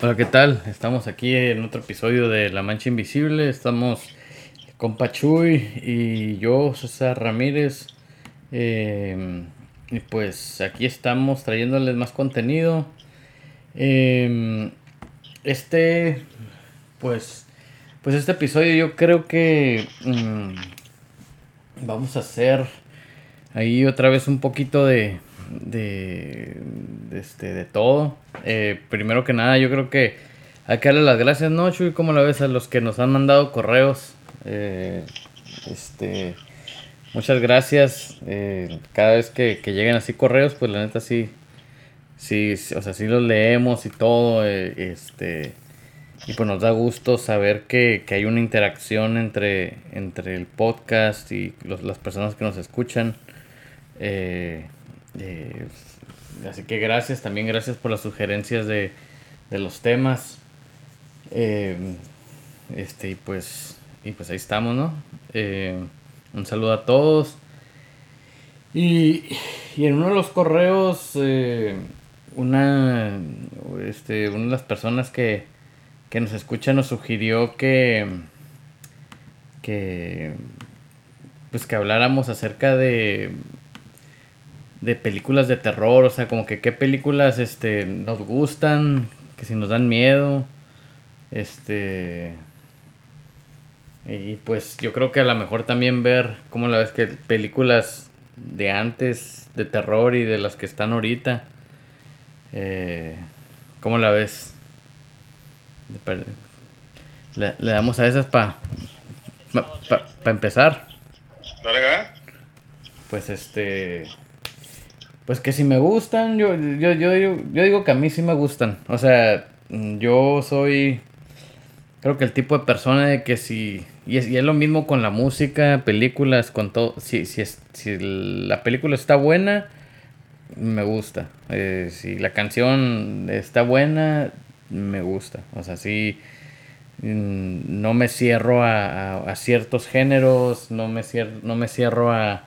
Hola, ¿qué tal? Estamos aquí en otro episodio de La Mancha Invisible. Estamos con Pachuy y yo, César Ramírez. Eh, y pues aquí estamos trayéndoles más contenido. Eh, este, pues, pues este episodio yo creo que mm, vamos a hacer ahí otra vez un poquito de, de, este, de todo. Eh, primero que nada, yo creo que hay que darle las gracias, ¿no, Chuy? ¿Cómo la ves a los que nos han mandado correos? Eh, este, muchas gracias. Eh, cada vez que, que, lleguen así correos, pues la neta sí, sí, o sea, sí los leemos y todo. Este, y pues nos da gusto saber que, que hay una interacción entre, entre el podcast y las personas que nos escuchan. Eh, así que gracias, también gracias por las sugerencias de, de los temas. Eh, este, y pues, y pues ahí estamos, ¿no? Eh, un saludo a todos. Y, y en uno de los correos, eh, una, este, una de las personas que, que nos escucha nos sugirió que, que, pues que habláramos acerca de de películas de terror, o sea, como que qué películas este nos gustan, que si nos dan miedo. Este y pues yo creo que a lo mejor también ver cómo la ves que películas de antes de terror y de las que están ahorita. Eh, ¿Cómo la ves? Le, le damos a esas para pa, pa, pa, empezar. Pues este pues que si me gustan, yo, yo, yo, yo, digo que a mí sí me gustan. O sea, yo soy, creo que el tipo de persona de que si, y es, y es lo mismo con la música, películas, con todo, si, si, es, si la película está buena, me gusta. Eh, si la canción está buena, me gusta. O sea, sí, no me cierro a, a, a ciertos géneros, no me cierro, no me cierro a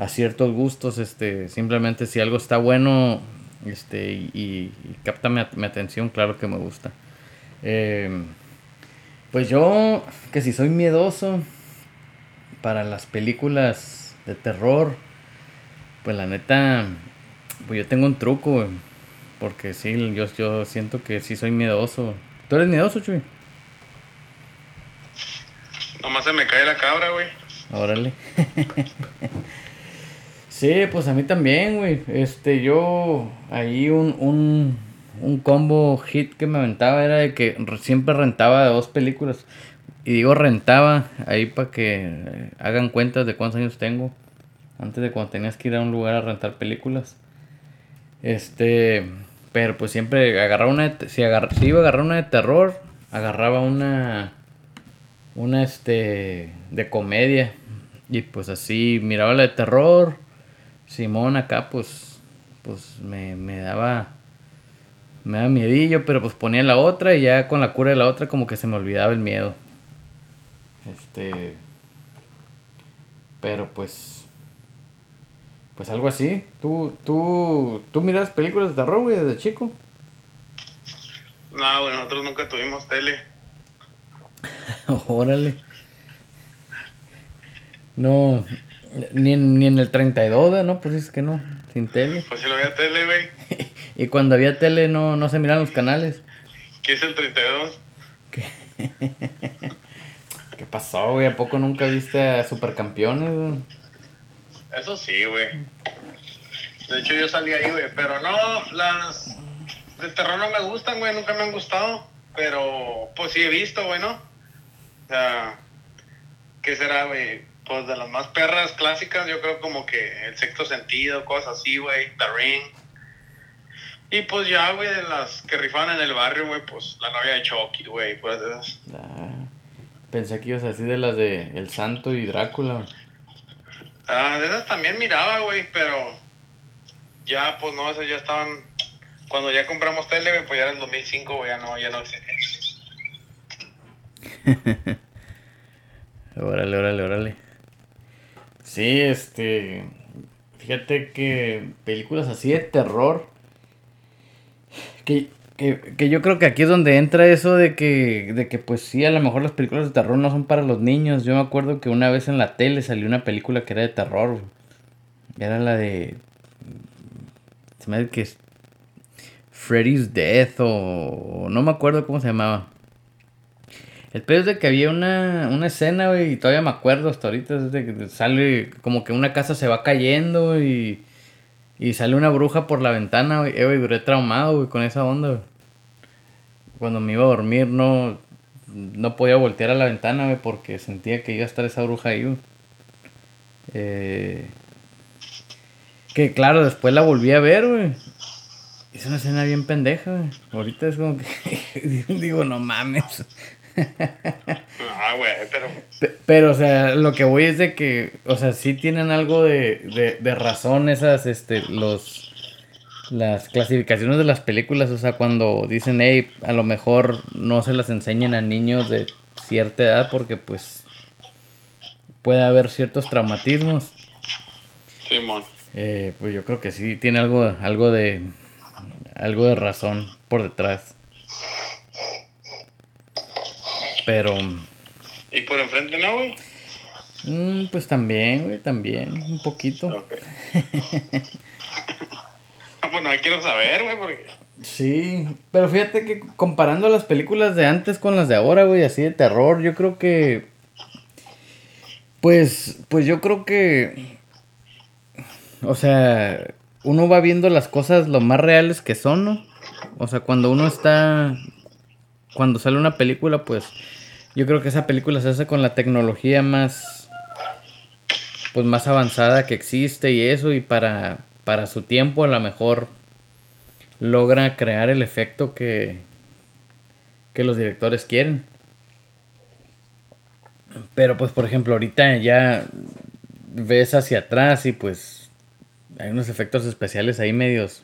a ciertos gustos, este, simplemente si algo está bueno, este, y, y capta mi, mi, atención, claro que me gusta. Eh, pues yo, que si soy miedoso para las películas de terror, pues la neta, pues yo tengo un truco, güey, porque sí, yo, yo siento que sí soy miedoso. ¿Tú eres miedoso, Chuy? Nomás se me cae la cabra, güey. Órale. Sí, pues a mí también, güey. Este, yo ahí un, un, un combo hit que me aventaba era de que siempre rentaba dos películas. Y digo rentaba ahí para que hagan cuentas de cuántos años tengo. Antes de cuando tenías que ir a un lugar a rentar películas. Este, pero pues siempre agarraba una si, si iba a agarrar una de terror, agarraba una una este de comedia. Y pues así miraba la de terror Simón acá pues pues me, me daba me daba miedillo, pero pues ponía la otra y ya con la cura de la otra como que se me olvidaba el miedo. Este pero pues pues algo así. ¿Tú tú tú miras películas de terror, güey, desde chico? No, güey, nosotros nunca tuvimos tele. Órale. No, ni en, ni en el 32, ¿no? Pues es que no, sin tele. Pues si no había tele, güey. y cuando había tele no, no se miran los canales. ¿Qué es el 32? ¿Qué, ¿Qué pasó, güey? ¿A poco nunca viste a Supercampeones, güey? Eso sí, güey. De hecho, yo salí ahí, güey. Pero no, las de terror no me gustan, güey. Nunca me han gustado. Pero, pues sí he visto, güey, ¿no? O sea, ¿qué será, güey? Pues de las más perras clásicas, yo creo como que El Sexto Sentido, cosas así, güey, The Ring. Y pues ya, güey, de las que rifaban en el barrio, güey, pues la novia de Chucky, güey, pues de esas. Ah, pensé que ibas así de las de El Santo y Drácula. Ah, de esas también miraba, güey, pero ya, pues no, esas ya estaban... Cuando ya compramos tele, güey, pues ya era en 2005, güey, ya no, ya no existía. órale, órale, órale. Sí, este. Fíjate que películas así de terror. Que, Que, que, yo creo que aquí es donde entra eso de que, de que, pues sí, a lo mejor las películas de terror no son para los niños. Yo me acuerdo que una vez en la tele salió una película que era de terror. Era la de... Que es Freddy's Death o... No me acuerdo cómo se llamaba. El peor es de que había una, una escena, güey, y todavía me acuerdo hasta ahorita, es de que sale como que una casa se va cayendo y, y sale una bruja por la ventana, güey, eh, güey, duré traumado, güey, con esa onda, güey. Cuando me iba a dormir no, no podía voltear a la ventana, güey, porque sentía que iba a estar esa bruja ahí, güey. Eh, que claro, después la volví a ver, güey. Es una escena bien pendeja, güey. Ahorita es como que digo, no mames. Ah, güey, pero. Pero, o sea, lo que voy es de que, o sea, sí tienen algo de, de, razón esas, este, los. Las clasificaciones de las películas, o sea, cuando dicen, hey, a lo mejor no se las enseñen a niños de cierta edad porque, pues, puede haber ciertos traumatismos. Simón. Eh, pues yo creo que sí tiene algo, algo de, algo de razón por detrás. Pero. ¿Y por enfrente no, güey? Mm, pues también, güey, también, un poquito. Okay. pues no quiero saber, güey, porque. Sí, pero fíjate que comparando las películas de antes con las de ahora, güey, así de terror, yo creo que. Pues, pues yo creo que. O sea, uno va viendo las cosas lo más reales que son, ¿no? O sea, cuando uno está. Cuando sale una película, pues yo creo que esa película se hace con la tecnología más pues más avanzada que existe y eso y para para su tiempo a lo mejor logra crear el efecto que que los directores quieren. Pero pues por ejemplo, ahorita ya ves hacia atrás y pues hay unos efectos especiales ahí medios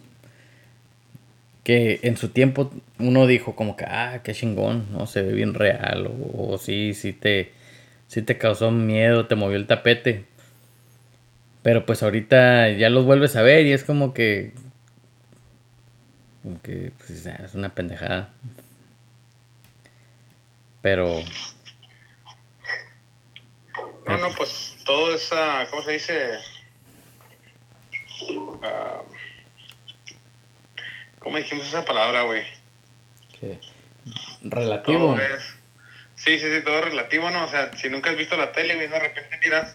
que en su tiempo uno dijo como que, ah, qué chingón, ¿no? Se ve bien real, o, sí, sí te, sí te causó miedo, te movió el tapete. Pero pues ahorita ya los vuelves a ver y es como que, como que pues, es una pendejada. Pero... No, no, pues todo esa, ¿cómo se dice? Uh, ¿Cómo dijimos esa palabra, güey? Relativo. Sí, sí, sí, todo relativo, ¿no? O sea, si nunca has visto la tele, güey, de repente miras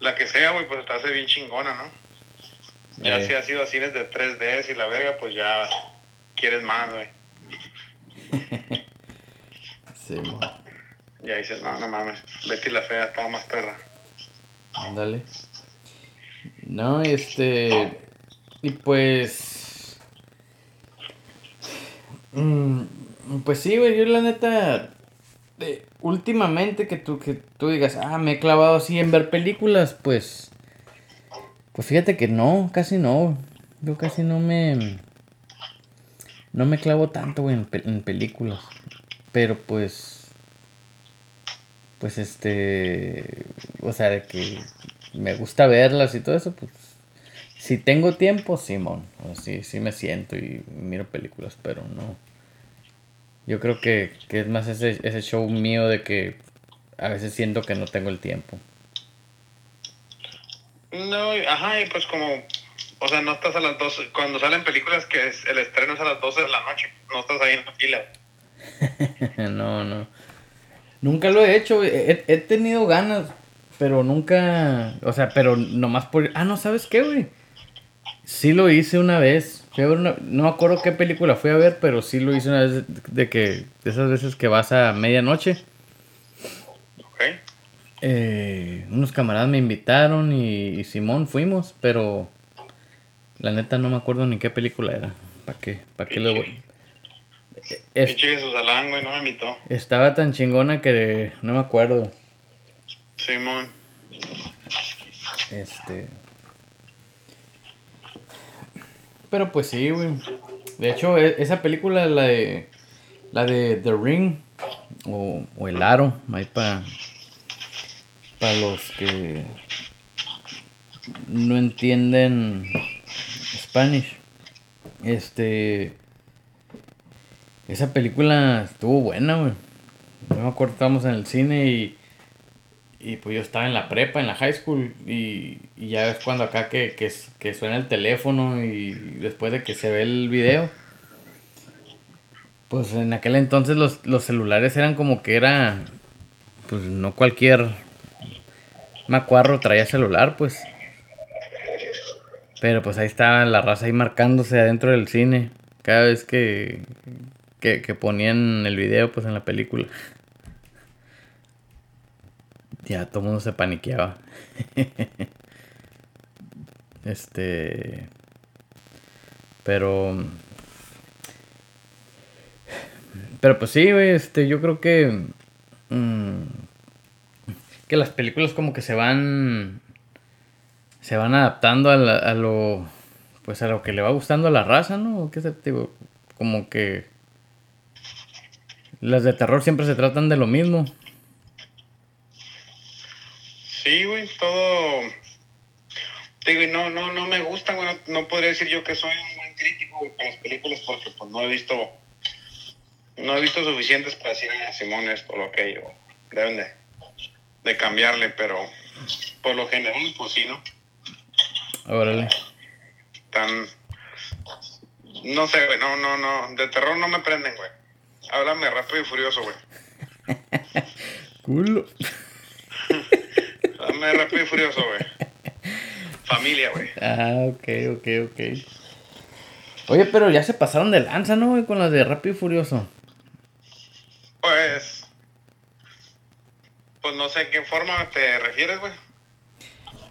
la que sea, güey, pues te hace bien chingona, ¿no? Ya eh. si ha sido cines de 3D y la verga, pues ya quieres más, güey. sí, Ya dices, no, no mames, Betty la fea estaba más perra. Ándale. No, este. Y pues. Mm, pues sí, güey, yo la neta, últimamente que tú, que tú digas, ah, me he clavado así en ver películas, pues, pues fíjate que no, casi no, yo casi no me, no me clavo tanto, güey, en, en películas, pero pues, pues este, o sea, de que me gusta verlas y todo eso, pues si tengo tiempo, Simón. Sí, sí me siento y miro películas, pero no. Yo creo que, es más ese, ese show mío de que a veces siento que no tengo el tiempo. No, ajá, y pues como, o sea, no estás a las 12, cuando salen películas que es, el estreno es a las 12 de la noche, no estás ahí en la fila. no, no. Nunca lo he hecho, he, he, tenido ganas, pero nunca, o sea, pero nomás por... Ah, no, ¿sabes qué, güey? Sí lo hice una vez. no me acuerdo qué película fui a ver, pero sí lo hice una vez de que de esas veces que vas a medianoche. Ok. Eh, unos camaradas me invitaron y, Simón fuimos, pero la neta no me acuerdo ni qué película era. ¿Para qué? ¿Para qué le voy? Es, güey, no me invitó. Estaba tan chingona que no me acuerdo. Simón. Este. Pero pues sí, güey. De hecho, e, esa película, la de. La de The Ring. O, o El Aro. Ahí para. Para los que. No entienden. Spanish. Este. Esa película estuvo buena, güey. No me acuerdo, estábamos en el cine y, y pues yo estaba en la prepa, en la high school y, y ya es cuando acá que, que, que suena el teléfono y después de que se ve el video. Pues en aquel entonces los, los celulares eran como que era, pues no cualquier macuarro traía celular, pues. Pero pues ahí estaba la raza ahí marcándose adentro del cine. Cada vez que, que, que ponían el video, pues en la película. Ya todo mundo se paniqueaba. este. Pero. Pero pues sí, güey, este, yo creo que. Mmm, que las películas como que se van. Se van adaptando a, la, lo. Pues a lo que le va gustando a la raza, ¿no? ¿Qué se digo? Como que. Las de terror siempre se tratan de lo mismo. Sí, güey, todo. Digo, y no, no, no me gusta, güey. No, no, podría decir yo que soy un buen crítico güey, con las películas porque pues no he visto. No he visto suficientes para decir a Simón esto lo que yo. Deben de, de cambiarle, pero por lo general, pues sí, ¿no? Órale. Tan. No sé, güey, no, no, no. De terror no me prenden, güey. Háblame rápido y furioso, güey. Culo. Rápido y furioso, güey. Familia, güey. Ah, ok, ok, ok. Oye, pero ya se pasaron de lanza, ¿no, güey? Con las de Rápido y Furioso. Pues. Pues no sé qué forma te refieres, güey.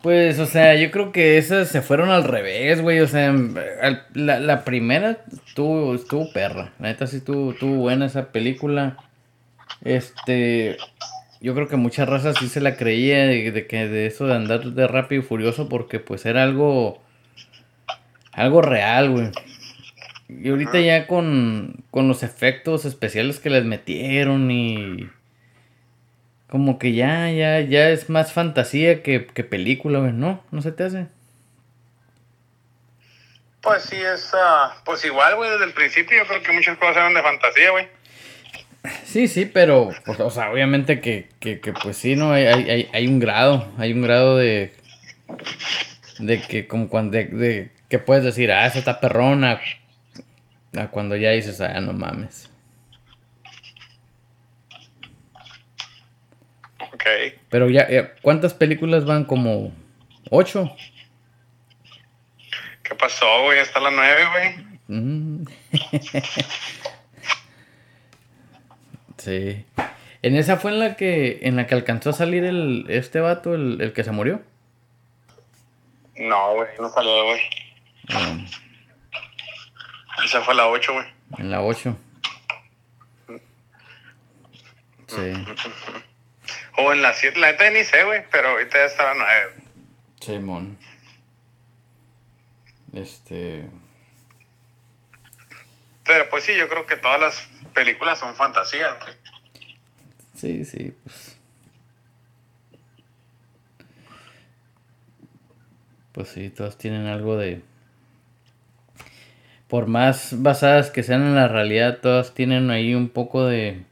Pues, o sea, yo creo que esas se fueron al revés, güey. O sea, la primera estuvo, estuvo perra. La neta sí estuvo, estuvo buena esa película. Este. Yo creo que mucha raza sí se la creía de, de que de eso de andar de rápido y furioso porque pues era algo. Algo real, güey. Y ahorita ya con, con los efectos especiales que les metieron y. Como que ya, ya, ya es más fantasía que, que película, güey, ¿no? ¿No se te hace? Pues sí, es. ah, pues igual, güey, desde el principio yo creo que muchas cosas eran de fantasía, güey. Sí, sí, pero, pues, o sea, obviamente que, que, que, pues sí, ¿no? Hay, hay, hay- hay un grado, hay un grado de, de que como cuando, de, de que puedes decir, ah, esa está perrona, a cuando ya dices, ah, no mames. Ok. Pero ya, ya, ¿cuántas películas van? Como ocho. ¿Qué pasó, güey? Hasta las nueve, güey. Mm. sí. En esa fue en la que, en la que alcanzó a salir el, este vato, el, el que se murió. No, güey, no salió, güey. Ah, Esa fue la ocho, güey. en la 8. Sí, O en la siete, la neta ni sé, güey, pero ahorita ya está la nueve. Simón. Este. Pero pues sí, yo creo que todas las películas son fantasías. Sí, sí, pues. Pues sí, todas tienen algo de. Por más basadas que sean en la realidad, todas tienen ahí un poco de.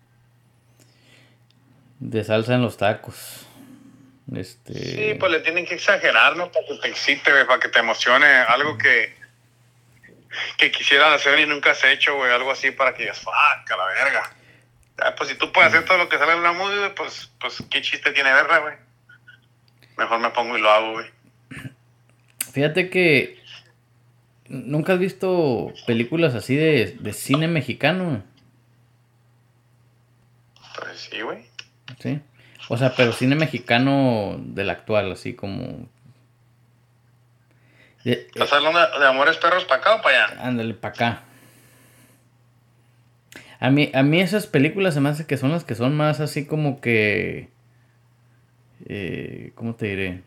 de salsa en los tacos. Este. Sí, pues le tienen que exagerar, ¿no? Para que te excite, para que te emocione. Algo que, que quisieras hacer y nunca has hecho, güey. Algo así para que digas, fuck, a la verga. Ah, pues si tú puedes hacer todo lo que sale en una güey, pues, pues qué chiste tiene verla, güey. Mejor me pongo y lo hago, güey. Fíjate que. ¿Nunca has visto películas así de, de cine mexicano? Pues sí, güey. Sí. O sea, pero cine mexicano del actual, así como. De- ¿Estás hablando de, de Amores Perros para acá o para allá? ándale, para acá. A mí, a mí esas películas se me hace que son las que son más así como que. Eh, ¿Cómo te diré?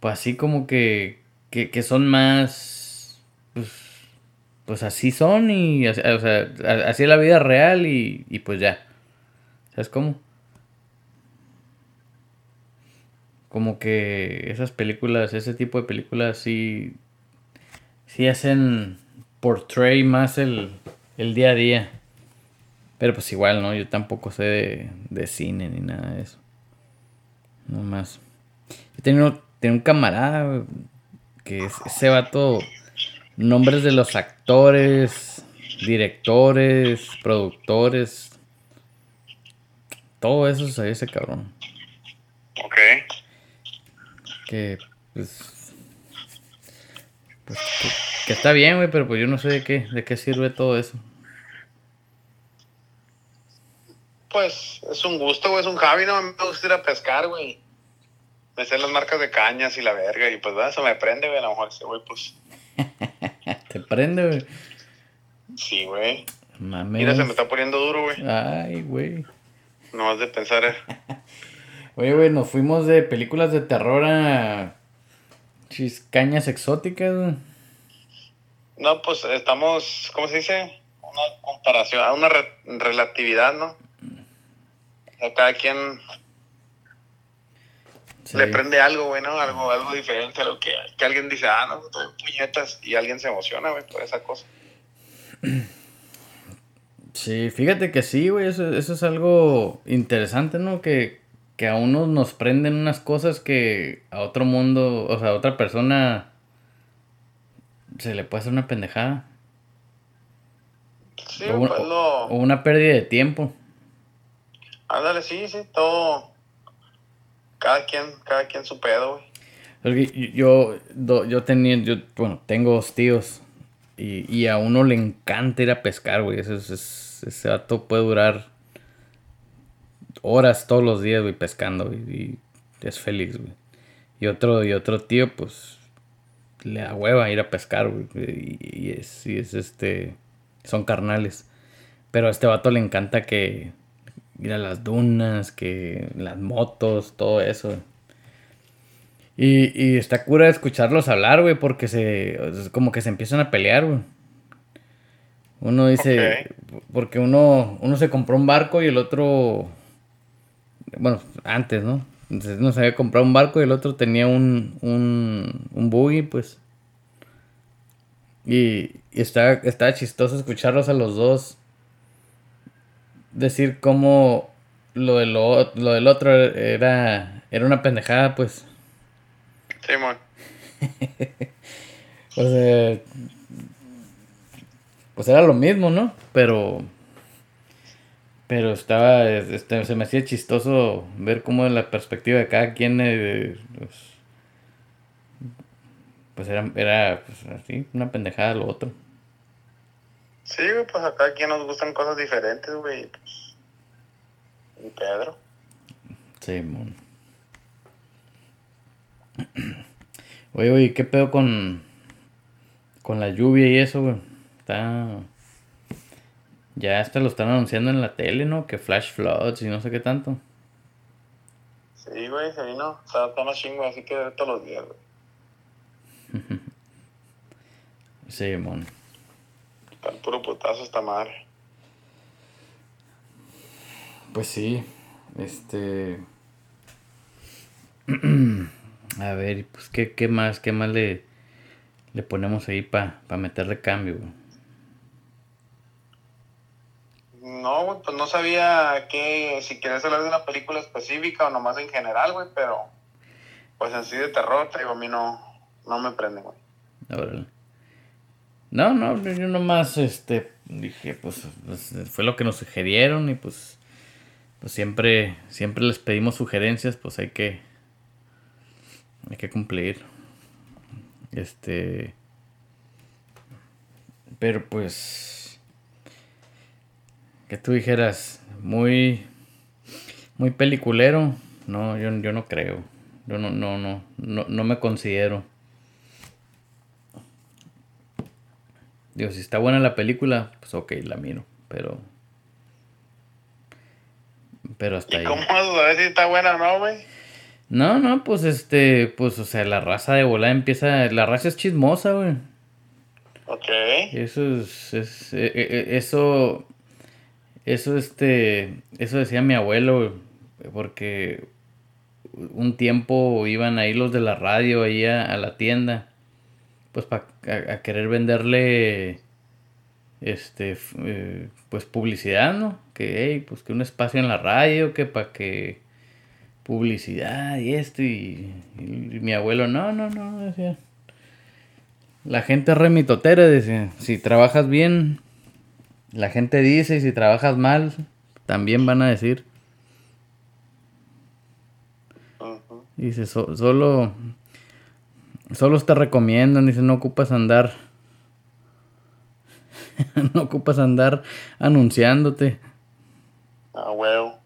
Pues así como que. Que, que son más. Pues, pues así son y. así- O sea, así es la vida real y, y pues ya. ¿Sabes cómo? Como que esas películas, ese tipo de películas sí. Sí hacen portray más el. el día a día. Pero pues igual, ¿no? Yo tampoco sé de, de cine ni nada de eso. No más. Yo tenía, un camarada que ese vato, nombres de los actores, directores, productores, todo eso sabía ese cabrón. Ok. Que, pues, pues que, está bien, güey, pero pues yo no sé de qué, de qué sirve todo eso. Pues es un gusto, güey, es un Javi, no me gusta ir a pescar, güey. Me sé las marcas de cañas y la verga, y pues eso me prende, güey, a lo mejor ese güey, pues. ¿Te prende, güey? Sí, güey. Mira, se me está poniendo duro, güey. Ay, güey. No has de pensar. Oye, güey, nos fuimos de películas de terror a cañas exóticas, güey. No, pues estamos, ¿cómo se dice? Una comparación, una relatividad, ¿no? A cada quien le prende algo, güey, ¿no? Algo, algo diferente a lo que, que alguien dice, ah, no, estoy puñetas, y alguien se emociona, güey, por esa cosa. Sí, fíjate que sí, güey, eso, eso es algo interesante, ¿no? Que, que a unos nos prenden unas cosas que a otro mundo, o sea, a otra persona se le puede hacer una pendejada. Sí, o, pues o una pérdida de tiempo. Ándale, sí, sí, todo. Cada quien, cada quien su pedo, güey. Yo, yo tenía, yo, bueno, tengo dos tíos y, y a uno le encanta ir a pescar, güey. Ese, ese, ese vato puede durar horas todos los días, güey, pescando, y es feliz, güey. Y otro, y otro tío, pues, le da hueva ir a pescar, güey, y, es, y es este, son carnales. Pero a este vato le encanta que ir a las dunas, que las motos, todo eso. Y, y está cura escucharlos hablar, güey, porque se, como que se empiezan a pelear, güey. Uno dice, porque uno, uno se compró un barco y el otro, bueno, antes, ¿no? Entonces uno se había comprado un barco y el otro tenía un, un, un buggy, pues. Y, y está, chistoso escucharlos a los dos decir cómo lo, de lo, lo del otro era, era una pendejada, pues. Simón. o sea, pues era lo mismo, ¿no? Pero pero estaba, este, se me hacía chistoso ver cómo la perspectiva de cada quien, eh, pues, pues, era, era pues, así, una pendejada lo otro. Sí, pues a cada quien nos gustan cosas diferentes, güey. Pues, y Pedro. Sí, mon. Oye, oye, ¿qué pedo con, con la lluvia y eso, güey? Está. Ya hasta lo están anunciando en la tele, ¿no? Que flash floods y no sé qué tanto. Sí, güey, se vino. Está todo chingo, así que todos los días, güey. sí, mon. Está el puro putazo esta madre. Pues sí. Este. A ver, pues, ¿qué, qué más? ¿Qué más le, le ponemos ahí para pa meterle cambio, güey? No, güey, pues no sabía que si quieres hablar de una película específica o nomás en general, güey, pero pues así de terror, te digo, a mí no, no me prende, güey. No, no, yo nomás, este, dije, pues, pues, fue lo que nos sugirieron y pues, pues siempre, siempre les pedimos sugerencias, pues hay que, hay que cumplir. Este, pero pues que tú dijeras, muy, muy peliculero, no, yo, yo no creo. Yo no, no, no, no, no me considero. Digo, si está buena la película, pues ok, la miro, pero... Pero hasta ¿Y cómo ver si está buena o no, güey? No, no, pues este, pues, o sea, la raza de volada empieza, la raza es chismosa, güey. Ok. Eso es, es e, e, e, eso, eso, este, eso decía mi abuelo, porque un tiempo iban ahí los de la radio ahí a, la tienda, pues para a, querer venderle este, eh, pues publicidad, ¿no? Que, hey, pues que un espacio en la radio, que para que publicidad y esto y, mi abuelo, no, no, no, decía. La gente es remitotera, decía, si trabajas bien, la gente dice, y si trabajas mal, también van a decir. Dice, solo, solo te recomiendan, dice, no ocupas andar no ocupas andar anunciándote. Ah, huevo.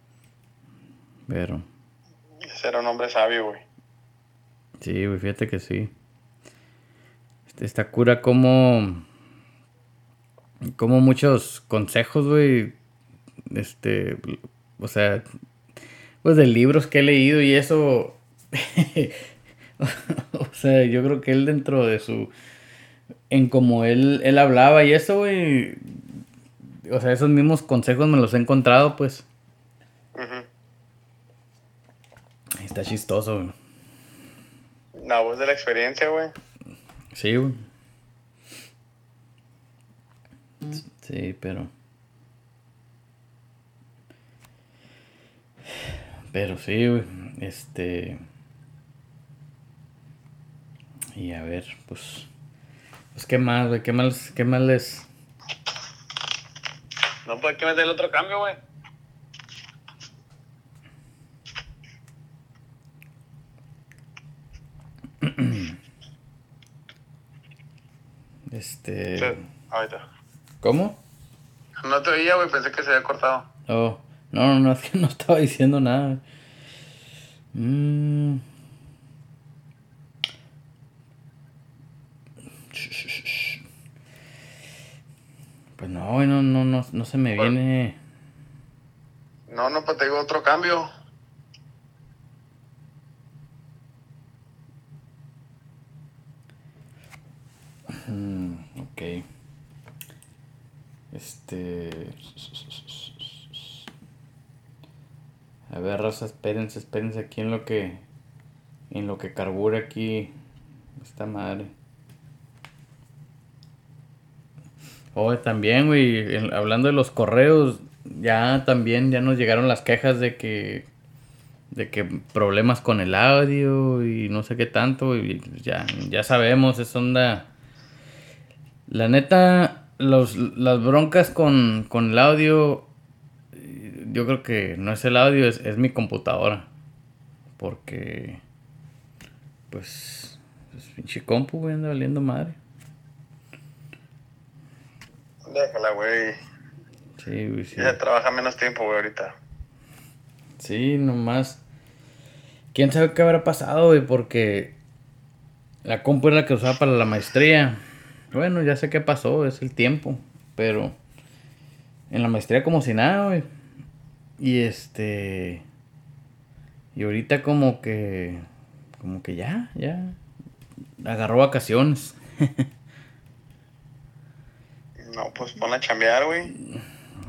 Pero. Ese era un hombre sabio, güey. Sí, güey, fíjate que sí. Este, esta cura como. Como muchos consejos, güey. Este. O sea. Pues de libros que he leído y eso. o sea, yo creo que él dentro de su en como él, él hablaba y eso, güey. O sea, esos mismos consejos me los he encontrado, pues. Está chistoso, güey. La voz de la experiencia, güey. Sí, güey. Sí, pero. Pero sí, güey. Este. Y a ver, pues. Pues qué más, güey, qué más, qué más les. No, pues hay que meter el otro cambio, güey. Este. Sí, ahorita. ¿Cómo? No te oía, güey, pensé que se había cortado. Oh, no, no, no, es que no estaba diciendo nada. Mmm. Pues no, no, no, no, no se me viene. No, no, pues te digo otro cambio. Mm, ok. Este. A ver, raza, espérense, espérense aquí en lo que. En lo que carbura aquí. Esta madre. Oh, también, güey, hablando de los correos, ya también ya nos llegaron las quejas de que de que problemas con el audio y no sé qué tanto y ya ya sabemos es onda la neta los, las broncas con, con el audio yo creo que no es el audio es, es mi computadora porque pues es pinche compu güey anda valiendo madre Déjala, güey. Sí, güey, sí. Ya trabaja menos tiempo, güey, ahorita. Sí, nomás. ¿Quién sabe qué habrá pasado, güey? Porque la compu era la que usaba para la maestría. Bueno, ya sé qué pasó, es el tiempo. Pero en la maestría como si nada, güey. Y este... Y ahorita como que... Como que ya, ya. Agarró vacaciones. No, pues pon a chambear, güey.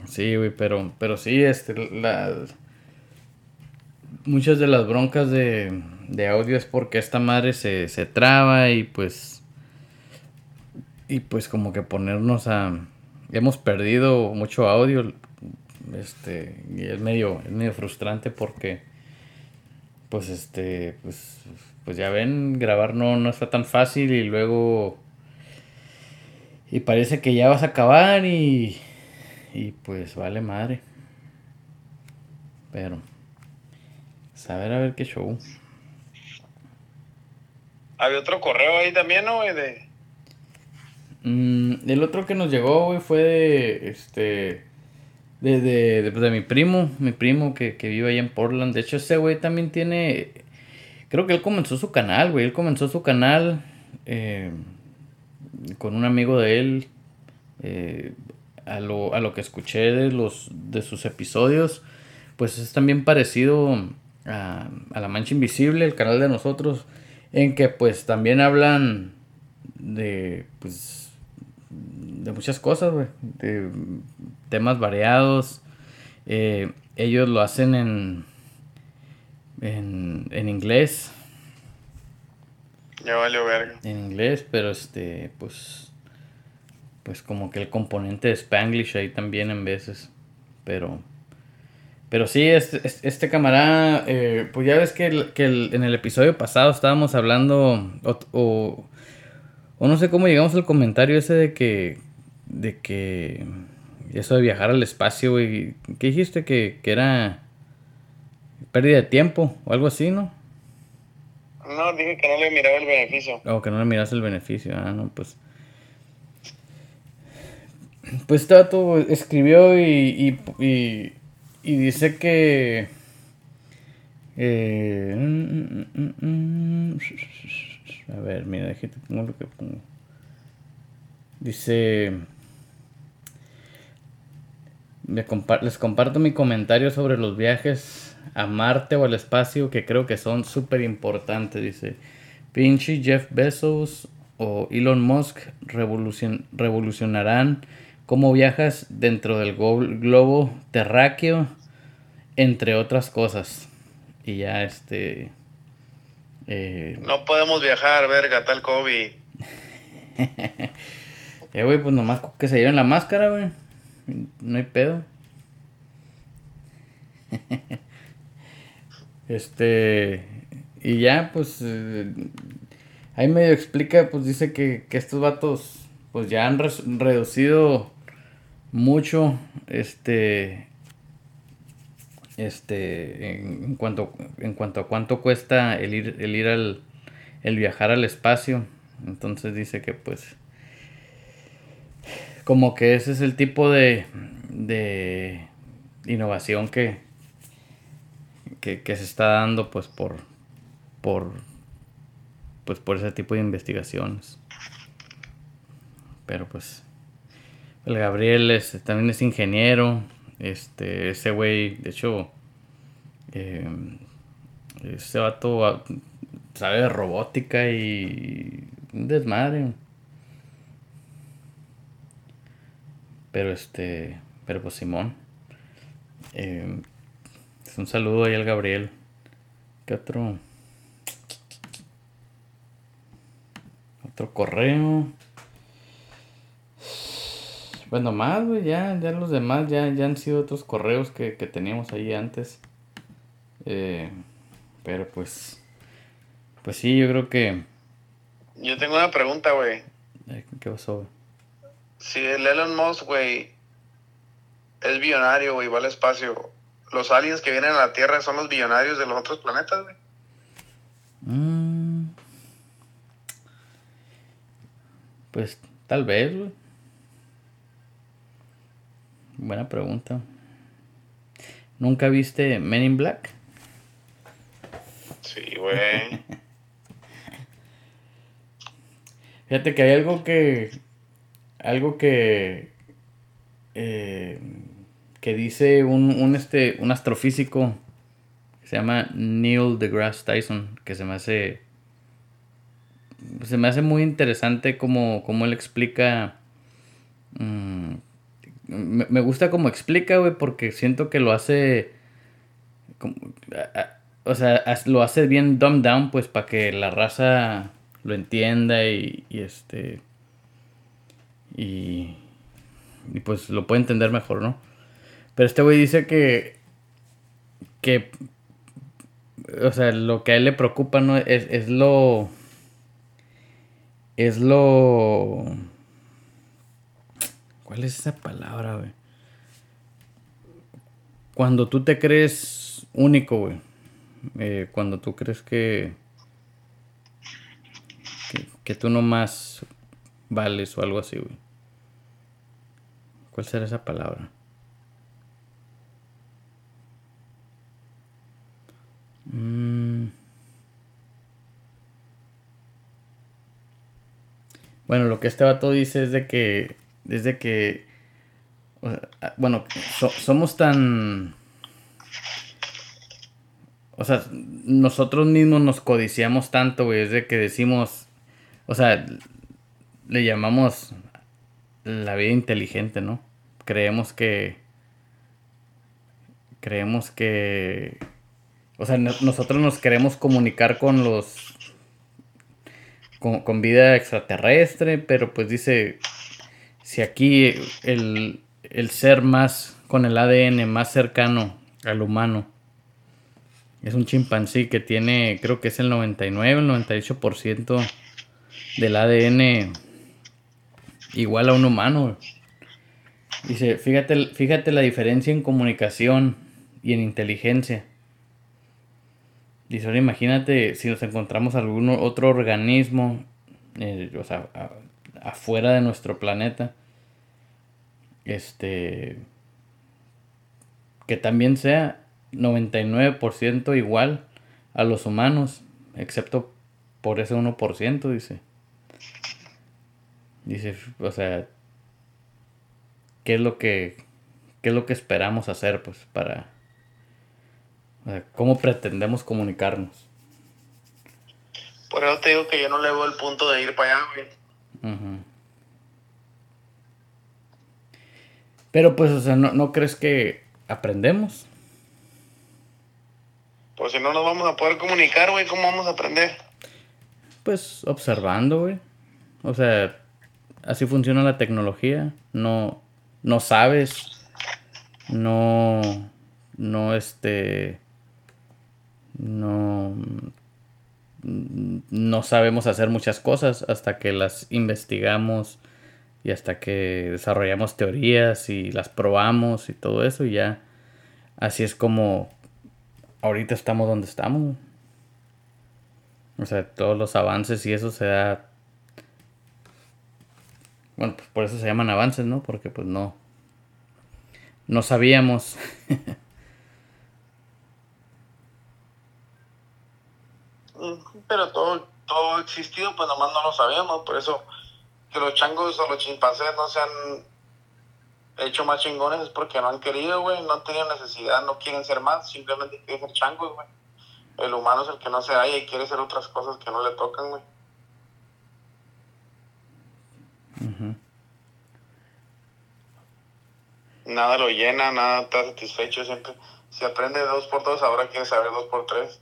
Sí, güey, pero, pero sí, este, las... Muchas de las broncas de, de audio es porque esta madre se, se traba y pues... Y pues como que ponernos a... Hemos perdido mucho audio, este, y es medio, es medio frustrante porque, pues este, pues, pues ya ven, grabar no, no está tan fácil y luego y parece que ya vas a acabar y. Y pues vale madre. Pero. Saber pues, a ver qué show. Había otro correo ahí también, ¿no? De... Mm, el otro que nos llegó, güey, fue de. Este. De, de, de mi primo. Mi primo que, que vive ahí en Portland. De hecho, ese güey también tiene. Creo que él comenzó su canal, güey. Él comenzó su canal. Eh, con un amigo de él, eh, a, lo, a lo que escuché de, los, de sus episodios, pues es también parecido a, a La Mancha Invisible, el canal de nosotros, en que pues también hablan de, pues, de muchas cosas, de temas variados. Eh, ellos lo hacen en, en, en inglés, ya valió verga. En inglés, pero este, pues. pues como que el componente de Spanglish ahí también en veces. Pero, pero sí, este, este, camarada, eh, pues ya ves que, en el episodio pasado estábamos hablando, o, o, no sé cómo llegamos al comentario ese de que, de que, eso de viajar al espacio, y ¿qué dijiste? Que, que era pérdida de tiempo o algo así, ¿no? No, dije que no le miraba el beneficio. O que no le miras el beneficio. Ah, no, pues. Pues Tato escribió y, y, y, dice que. Eh, a ver, mira, déjate pongo lo que pongo. Dice. Les comparto mi comentario sobre los viajes a Marte o al espacio que creo que son súper importantes. Dice, pinche Jeff Bezos o Elon Musk revolucionarán cómo viajas dentro del globo terráqueo, entre otras cosas. Y ya este... Eh, no podemos viajar, verga, tal COVID. eh, güey, pues nomás que se lleven la máscara, güey. No hay pedo. Este, y ya, pues, eh, ahí medio explica, pues dice que, estos vatos, pues ya han reducido mucho, este, este, en, cuanto, en cuanto a cuánto cuesta el ir, el ir al, el viajar al espacio. Entonces dice que pues, como que ese es el tipo de, de innovación que, que, se está dando pues por, por, pues por ese tipo de investigaciones. Pero pues el Gabriel es, también es ingeniero. Este, ese güey, de hecho, eh, ese vato sabe de robótica y un desmadre. Pero este, pero pues Simón. Eh, un saludo ahí al Gabriel. ¿Qué otro? Otro correo. Bueno, más, güey, ya, ya los demás ya, ya han sido otros correos que, teníamos ahí antes. Eh, pero pues, pues sí, yo creo que... Yo tengo una pregunta, güey. Eh, ¿Qué pasó? Si el Elon Musk, güey, es billonario, güey, va al espacio, los aliens que vienen a la Tierra son los billonarios de los otros planetas, güey? Mm. Pues tal vez, güey. Buena pregunta. ¿Nunca viste Men in Black? Sí, güey. Fíjate que hay algo que. Algo que. Eh, que dice un, este, un astrofísico que se llama Neil deGrasse Tyson, que se me hace se me hace muy interesante como, como él explica mm, me, gusta como explica, güey, porque siento que lo hace o sea, lo hace bien dumb down, pues, para que la raza lo entienda y, y este y, y pues lo puede entender mejor, ¿no? Pero este güey dice que. Que. O sea, lo que a él le preocupa, ¿no? Es, es lo. Es lo. ¿Cuál es esa palabra, güey? Cuando tú te crees único, güey. Eh, cuando tú crees que, que. Que tú nomás vales o algo así, güey. ¿Cuál será esa palabra? Mm. Bueno, lo que este vato dice es de que. Es de que. Ah, bueno, somos tan. O sea, nosotros mismos nos codiciamos tanto, güey. Es de que decimos. O sea, le llamamos la vida inteligente, ¿no? Creemos que. Creemos que o sea, nosotros nos queremos comunicar con los. Con, vida extraterrestre, pero pues dice. Si aquí el, el ser más con el ADN más cercano al humano es un chimpancé que tiene, creo que es el 99, el 98% del ADN igual a un humano. Dice, fíjate, fíjate la diferencia en comunicación y en inteligencia. Dice, ahora imagínate si nos encontramos algún otro organismo, eh, o sea, afuera de nuestro planeta, este, que también sea 99% igual a los humanos, excepto por ese 1%, dice. Dice, o sea, ¿qué es lo que qué es lo que esperamos hacer pues para o sea, cómo pretendemos comunicarnos? Por eso te digo que yo no le veo el punto de ir para allá, güey. Pero pues, o sea, ¿no, ¿no crees que aprendemos? Pues si no nos vamos a poder comunicar, güey, ¿cómo vamos a aprender? Pues observando, güey. O sea, así funciona la tecnología. No, no sabes. No, no, este, no, no sabemos hacer muchas cosas hasta que las investigamos y hasta que desarrollamos teorías y las probamos y todo eso y ya así es como ahorita estamos donde estamos. O sea, todos los avances y eso se da... Bueno, pues por eso se llaman avances, ¿no? Porque pues no... No sabíamos. Pero todo, todo existido, pues nomás no lo sabíamos. Por eso que los changos o los chimpancés no se han hecho más chingones es porque no han querido, güey, no han tenido necesidad, no quieren ser más, simplemente quieren ser changos, güey. El humano es el que no se halla y quiere hacer otras cosas que no le tocan, güey. Nada lo llena, nada está satisfecho, siempre. Si aprende dos por dos, ahora quiere saber dos por tres.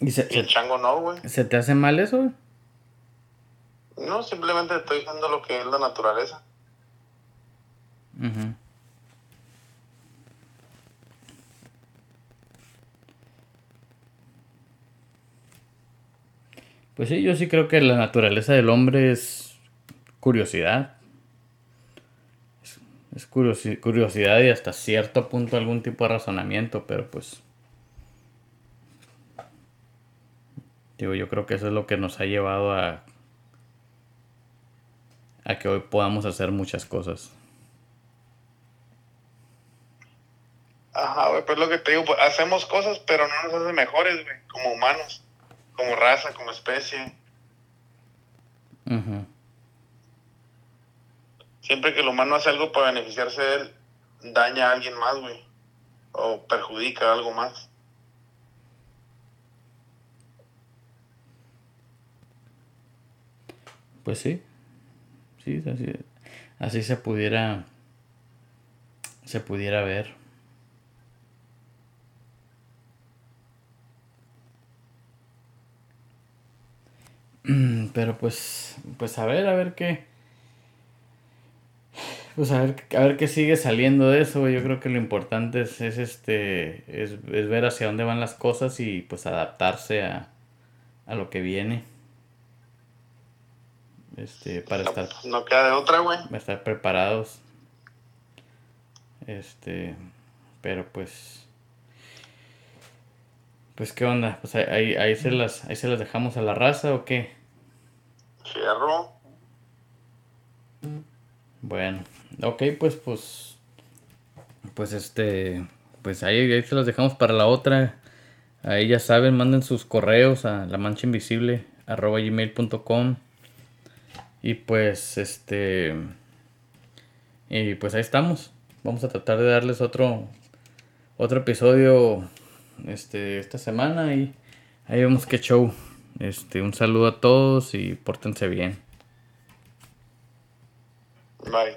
¿Y, se, el chango no, güey. ¿Se te hace mal eso? No, simplemente estoy diciendo lo que es la naturaleza. Pues sí, yo sí creo que la naturaleza del hombre es curiosidad. Es, curiosidad y hasta cierto punto algún tipo de razonamiento, pero pues... Digo, yo creo que eso es lo que nos ha llevado a a que hoy podamos hacer muchas cosas. Ajá, güey, pues lo que te digo, pues, hacemos cosas, pero no nos hace mejores, güey, como humanos, como raza, como especie. Siempre que el humano hace algo para beneficiarse de él, daña a alguien más, güey, o perjudica a algo más. Pues sí sí, así, se pudiera, se pudiera ver. Pero pues, pues a ver, a ver qué. Pues a ver, a ver qué sigue saliendo de eso. Yo creo que lo importante es, este, es, es ver hacia dónde van las cosas y pues adaptarse a, a lo que viene. Este, para estar. No queda de otra, güey. Para estar preparados. Este. Pero pues. Pues qué onda, pues ahí, ahí se las, ahí se las dejamos a la raza o qué? Cierro. Bueno, ok, pues pues. Pues este. Pues ahí, ahí se las dejamos para la otra. Ahí ya saben, manden sus correos a la mancha invisible arroba gmail.com y pues este... Y pues ahí estamos. Vamos a tratar de darles otro otro episodio este esta semana y ahí vemos qué show. Este, un saludo a todos y pórtense bien. Bye.